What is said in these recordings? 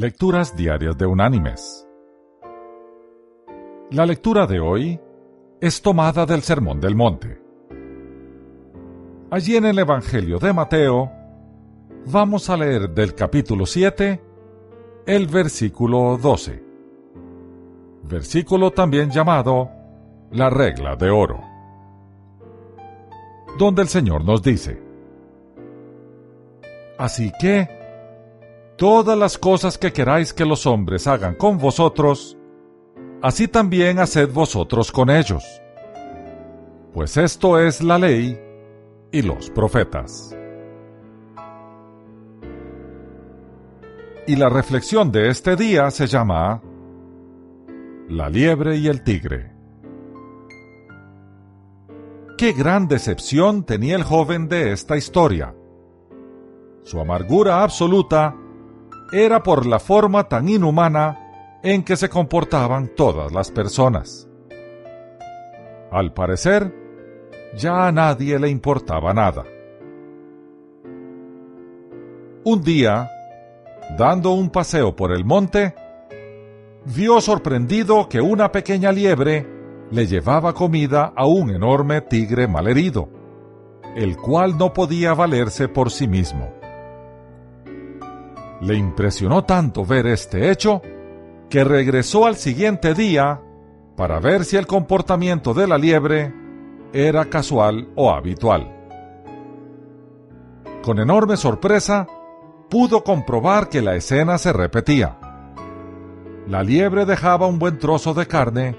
Lecturas Diarias de Unánimes. La lectura de hoy es tomada del Sermón del Monte. Allí en el Evangelio de Mateo vamos a leer del capítulo 7 el versículo 12, versículo también llamado la regla de oro, donde el Señor nos dice, Así que, todas las cosas que queráis que los hombres hagan con vosotros, así también haced vosotros con ellos. Pues esto es la ley y los profetas. Y la reflexión de este día se llama La liebre y el tigre. Qué gran decepción tenía el joven de esta historia. Su amargura absoluta era por la forma tan inhumana en que se comportaban todas las personas. Al parecer, ya a nadie le importaba nada. Un día, dando un paseo por el monte, vio sorprendido que una pequeña liebre le llevaba comida a un enorme tigre malherido, el cual no podía valerse por sí mismo. Le impresionó tanto ver este hecho que regresó al siguiente día para ver si el comportamiento de la liebre era casual o habitual. Con enorme sorpresa, pudo comprobar que la escena se repetía. La liebre dejaba un buen trozo de carne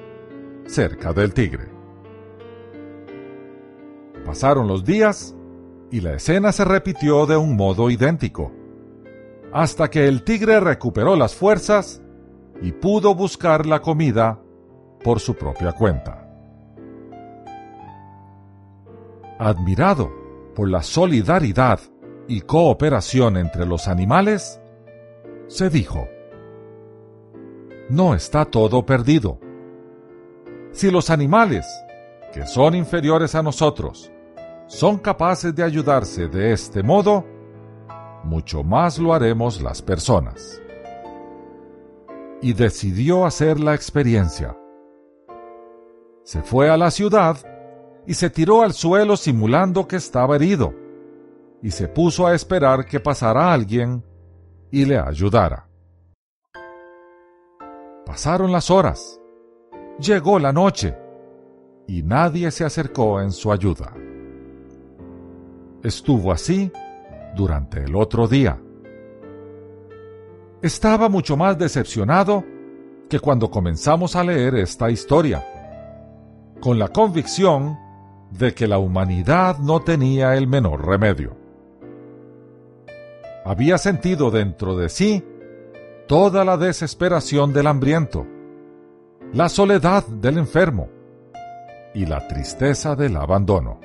cerca del tigre. Pasaron los días y la escena se repitió de un modo idéntico hasta que el tigre recuperó las fuerzas y pudo buscar la comida por su propia cuenta. Admirado por la solidaridad y cooperación entre los animales, se dijo, no está todo perdido. Si los animales, que son inferiores a nosotros, son capaces de ayudarse de este modo, mucho más lo haremos las personas. Y decidió hacer la experiencia. Se fue a la ciudad y se tiró al suelo simulando que estaba herido, y se puso a esperar que pasara alguien y le ayudara. Pasaron las horas, llegó la noche, y nadie se acercó en su ayuda. Estuvo así durante el otro día. Estaba mucho más decepcionado que cuando comenzamos a leer esta historia, con la convicción de que la humanidad no tenía el menor remedio. Había sentido dentro de sí toda la desesperación del hambriento, la soledad del enfermo y la tristeza del abandono.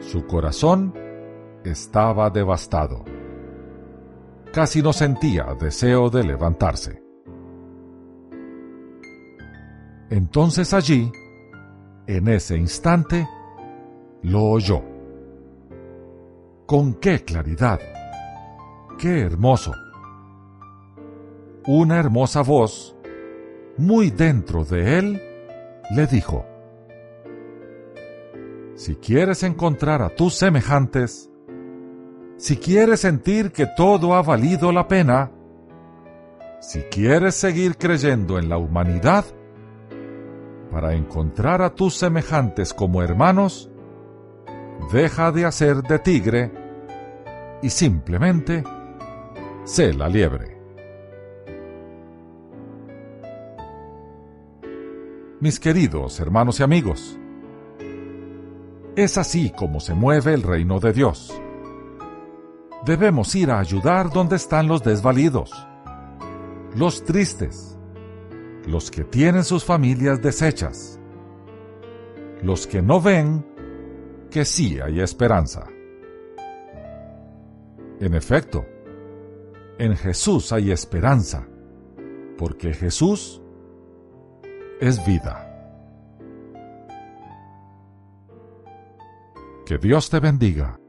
Su corazón estaba devastado. Casi no sentía deseo de levantarse. Entonces allí, en ese instante, lo oyó. Con qué claridad, qué hermoso. Una hermosa voz, muy dentro de él, le dijo, Si quieres encontrar a tus semejantes, si quieres sentir que todo ha valido la pena, si quieres seguir creyendo en la humanidad, para encontrar a tus semejantes como hermanos, deja de hacer de tigre y simplemente sé la liebre. Mis queridos hermanos y amigos, es así como se mueve el reino de Dios debemos ir a ayudar donde están los desvalidos, los tristes, los que tienen sus familias deshechas, los que no ven que sí hay esperanza. En efecto, en Jesús hay esperanza, porque Jesús es vida. Que Dios te bendiga.